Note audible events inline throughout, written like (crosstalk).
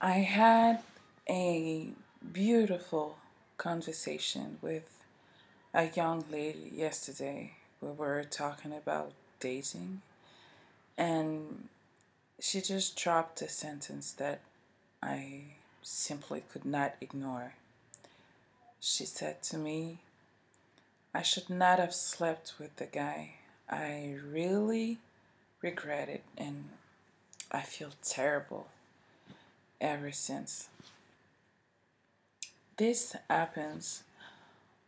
I had a beautiful conversation with a young lady yesterday. We were talking about dating, and she just dropped a sentence that I simply could not ignore. She said to me, I should not have slept with the guy. I really regret it and I feel terrible ever since. This happens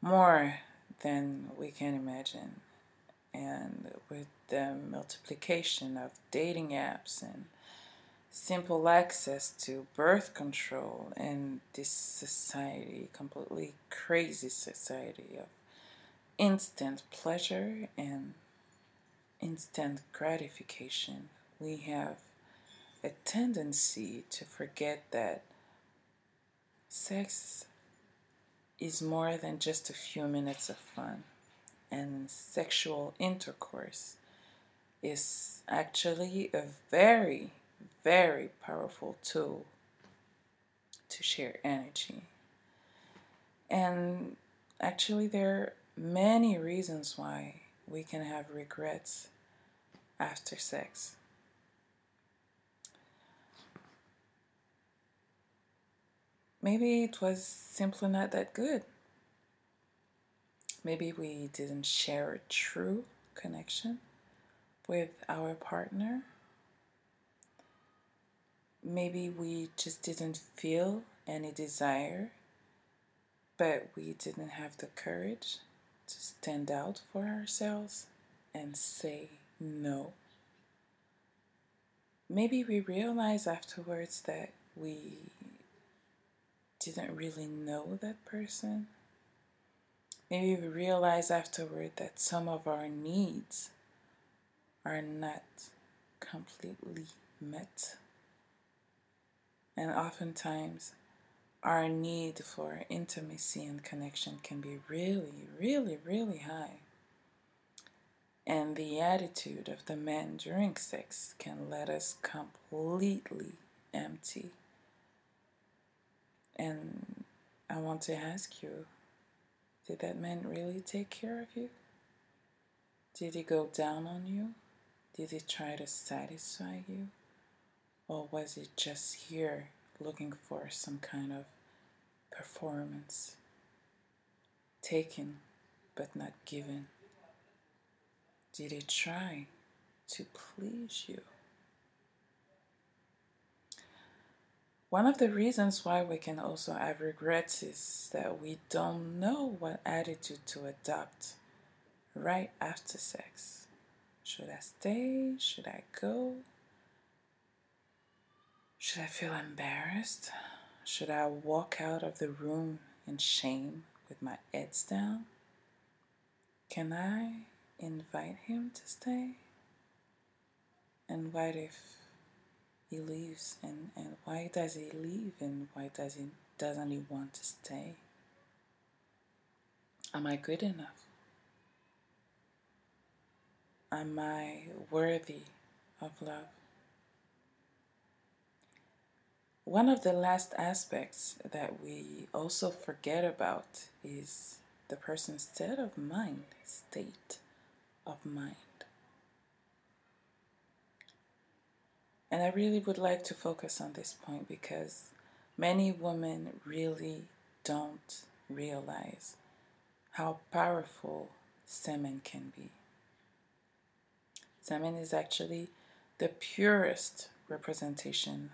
more than we can imagine. And with the multiplication of dating apps and simple access to birth control in this society, completely crazy society of instant pleasure and instant gratification, we have a tendency to forget that sex is more than just a few minutes of fun, and sexual intercourse is actually a very, very powerful tool to share energy. And actually, there are many reasons why we can have regrets after sex. Maybe it was simply not that good. Maybe we didn't share a true connection with our partner. Maybe we just didn't feel any desire, but we didn't have the courage to stand out for ourselves and say no. Maybe we realize afterwards that we didn't really know that person. Maybe we realize afterward that some of our needs are not completely met. And oftentimes, our need for intimacy and connection can be really, really, really high. And the attitude of the man during sex can let us completely empty. And I want to ask you did that man really take care of you? Did he go down on you? Did he try to satisfy you? Or was he just here looking for some kind of performance? Taken but not given. Did he try to please you? One of the reasons why we can also have regrets is that we don't know what attitude to adopt right after sex. Should I stay? Should I go? Should I feel embarrassed? Should I walk out of the room in shame with my heads down? Can I invite him to stay? And what if he leaves and, and why does he leave and why does he doesn't he want to stay? Am I good enough? Am I worthy of love? One of the last aspects that we also forget about is the person's state of mind, state of mind. And I really would like to focus on this point because many women really don't realize how powerful semen can be. Semen is actually the purest representation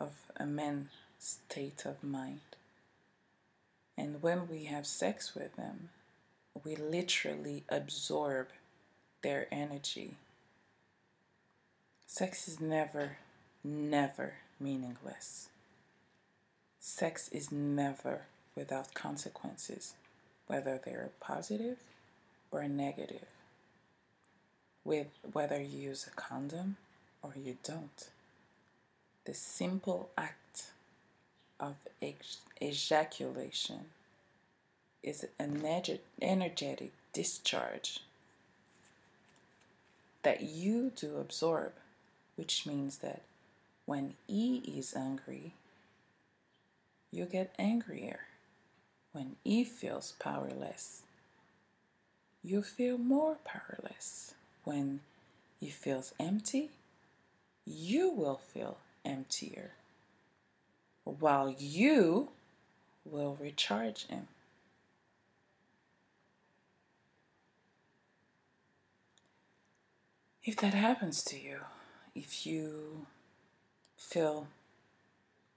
of a man's state of mind. And when we have sex with them, we literally absorb their energy Sex is never, never meaningless. Sex is never without consequences, whether they're positive or negative. With whether you use a condom or you don't. The simple act of ejaculation is an energetic discharge that you do absorb which means that when he is angry, you get angrier. When he feels powerless, you feel more powerless. When he feels empty, you will feel emptier, while you will recharge him. If that happens to you, if you feel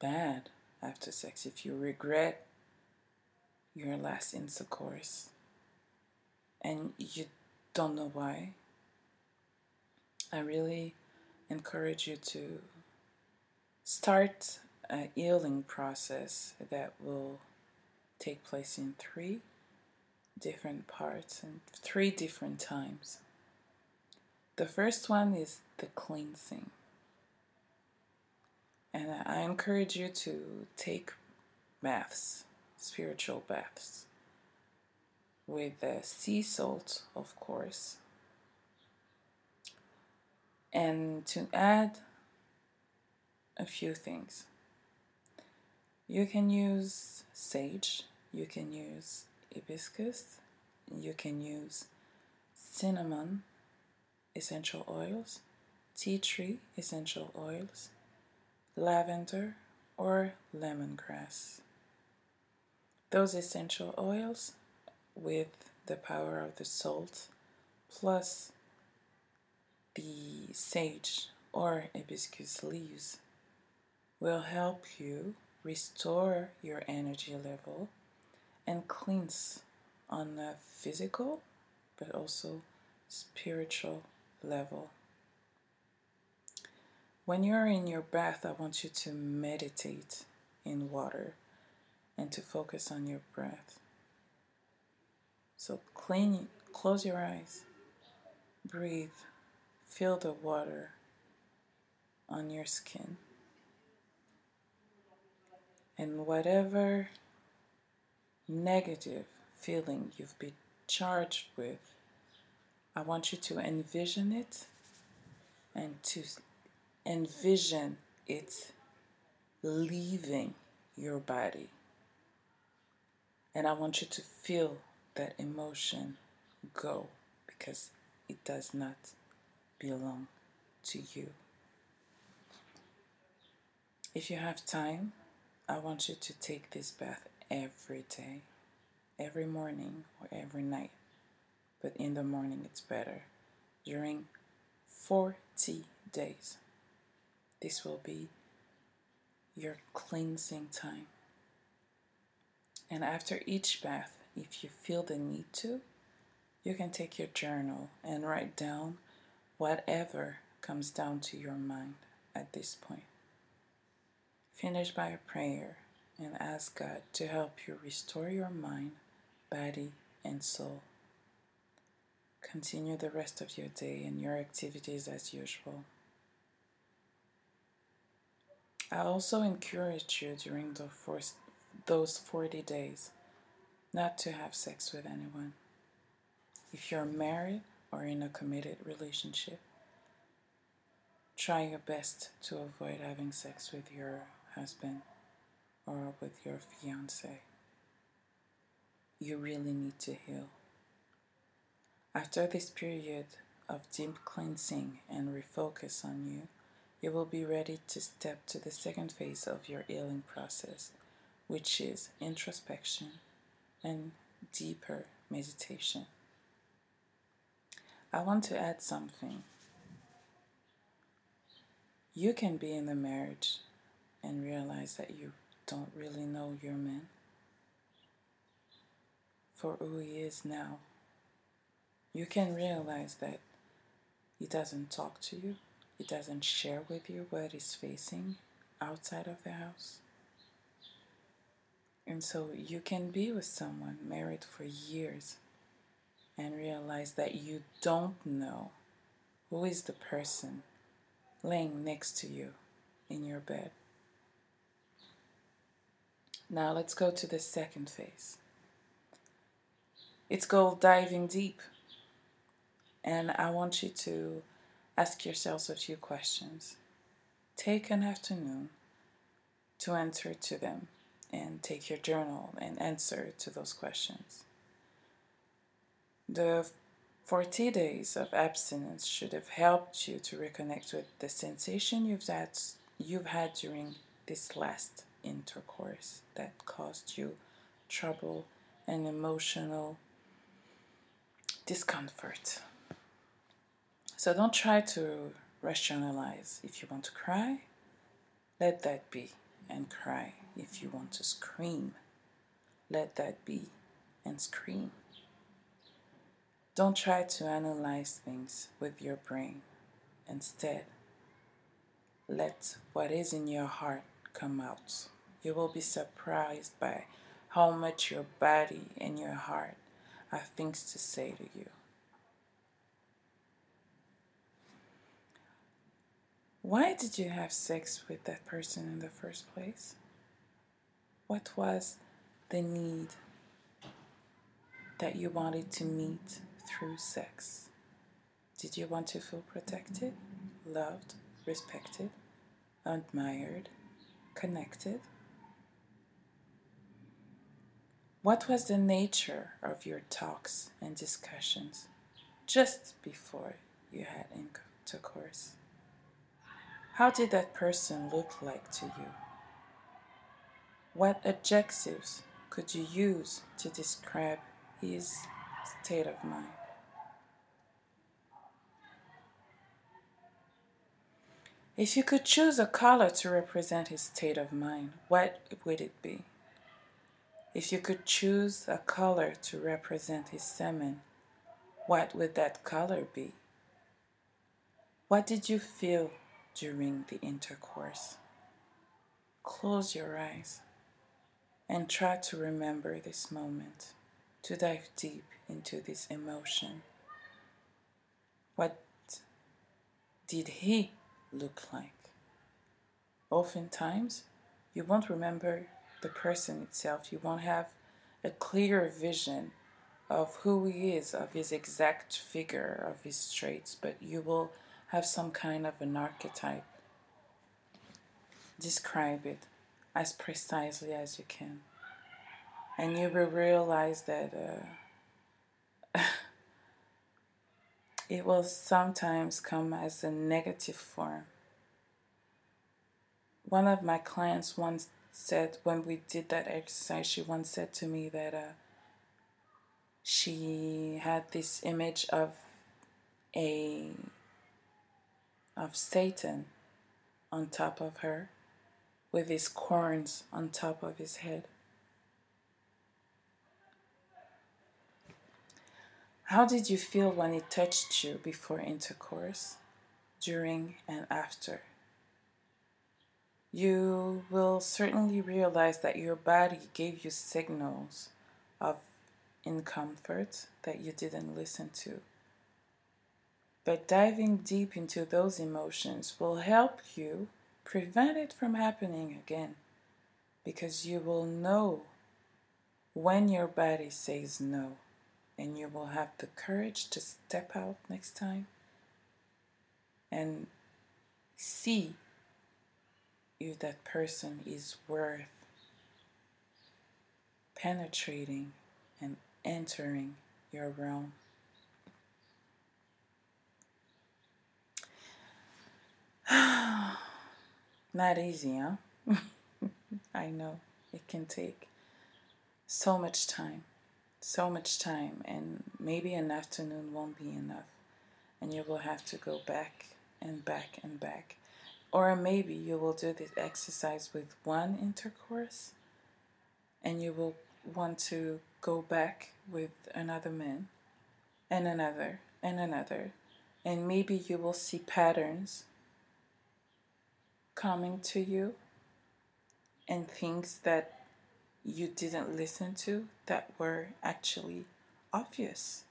bad after sex, if you regret your last intercourse and you don't know why, I really encourage you to start a healing process that will take place in three different parts and three different times. The first one is the cleansing. And I encourage you to take baths, spiritual baths, with the sea salt, of course, and to add a few things. You can use sage, you can use hibiscus, you can use cinnamon essential oils, tea tree essential oils, lavender, or lemongrass. Those essential oils, with the power of the salt, plus the sage or hibiscus leaves, will help you restore your energy level and cleanse on a physical but also spiritual level. When you're in your bath, I want you to meditate in water and to focus on your breath. So clean, close your eyes, breathe, feel the water on your skin. And whatever negative feeling you've been charged with, I want you to envision it and to envision it leaving your body. And I want you to feel that emotion go because it does not belong to you. If you have time, I want you to take this bath every day, every morning or every night. But in the morning, it's better. During 40 days. This will be your cleansing time. And after each bath, if you feel the need to, you can take your journal and write down whatever comes down to your mind at this point. Finish by a prayer and ask God to help you restore your mind, body, and soul. Continue the rest of your day and your activities as usual. I also encourage you during the first, those 40 days not to have sex with anyone. If you're married or in a committed relationship, try your best to avoid having sex with your husband or with your fiance. You really need to heal. After this period of deep cleansing and refocus on you, you will be ready to step to the second phase of your healing process, which is introspection and deeper meditation. I want to add something. You can be in a marriage and realize that you don't really know your man for who he is now. You can realize that he doesn't talk to you he doesn't share with you what he's facing outside of the house. And so you can be with someone married for years and realize that you don't know who is the person laying next to you in your bed. Now let's go to the second phase. It's called diving deep. And I want you to ask yourselves a few questions. Take an afternoon to answer to them and take your journal and answer to those questions. The 40 days of abstinence should have helped you to reconnect with the sensation you've had, you've had during this last intercourse that caused you trouble and emotional discomfort. So don't try to rationalize. If you want to cry, let that be and cry. If you want to scream, let that be and scream. Don't try to analyze things with your brain. Instead, let what is in your heart come out. You will be surprised by how much your body and your heart have things to say to you. Why did you have sex with that person in the first place? What was the need that you wanted to meet through sex? Did you want to feel protected, loved, respected, admired, connected? What was the nature of your talks and discussions just before you had intercourse? How did that person look like to you? What adjectives could you use to describe his state of mind? If you could choose a color to represent his state of mind, what would it be? If you could choose a color to represent his semen, what would that color be? What did you feel during the intercourse? Close your eyes and try to remember this moment, to dive deep into this emotion. What did he look like? Oftentimes, you won't remember the person itself. You won't have a clear vision of who he is, of his exact figure, of his traits, but you will have some kind of an archetype. Describe it as precisely as you can. And you will realize that uh, (laughs) it will sometimes come as a negative form. One of my clients once said, when we did that exercise, she once said to me that uh, she had this image of a of Satan on top of her with his corns on top of his head. How did you feel when it touched you before intercourse, during, and after? You will certainly realize that your body gave you signals of discomfort that you didn't listen to. But diving deep into those emotions will help you prevent it from happening again because you will know when your body says no and you will have the courage to step out next time and see if that person is worth penetrating and entering your realm. Not easy, huh? (laughs) I know it can take so much time, so much time, and maybe an afternoon won't be enough, and you will have to go back and back and back. Or maybe you will do this exercise with one intercourse, and you will want to go back with another man, and another, and another, and maybe you will see patterns coming to you and things that you didn't listen to that were actually obvious.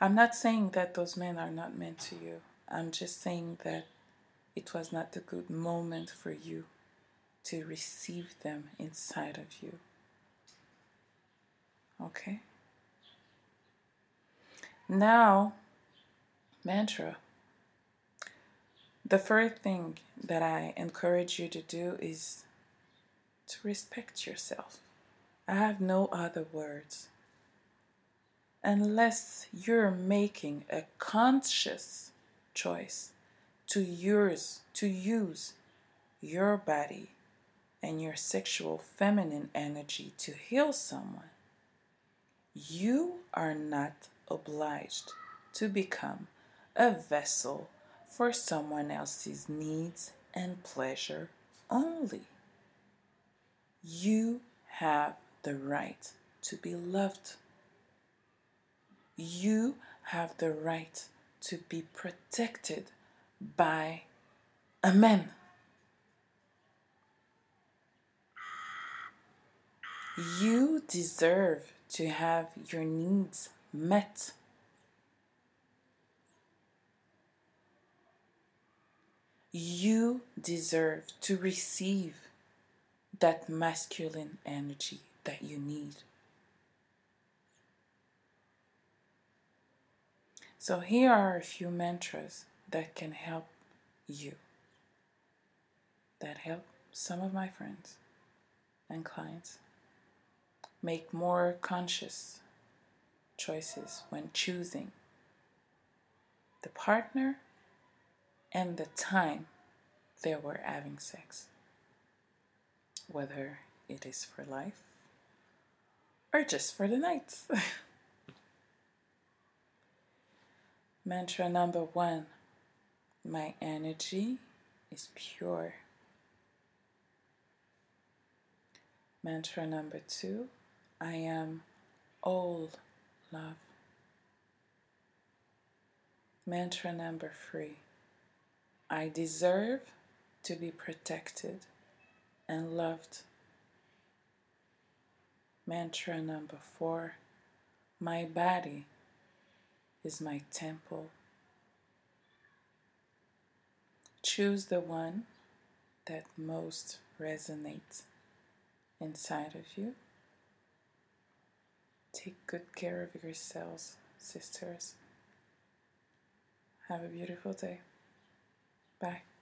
I'm not saying that those men are not meant to you. I'm just saying that it was not the good moment for you to receive them inside of you. Okay? Now, mantra. The first thing that I encourage you to do is to respect yourself. I have no other words. Unless you're making a conscious choice to use to use your body and your sexual feminine energy to heal someone, you are not obliged to become a vessel for someone else's needs and pleasure only. You have the right to be loved. You have the right to be protected by a man. You deserve to have your needs met. You deserve to receive that masculine energy that you need. So, here are a few mantras that can help you, that help some of my friends and clients make more conscious choices when choosing the partner and the time they were having sex, whether it is for life or just for the night. (laughs) Mantra number one my energy is pure. Mantra number two I am all love. Mantra number three I deserve to be protected and loved. Mantra number four My body is my temple. Choose the one that most resonates inside of you. Take good care of yourselves, sisters. Have a beautiful day. Bye.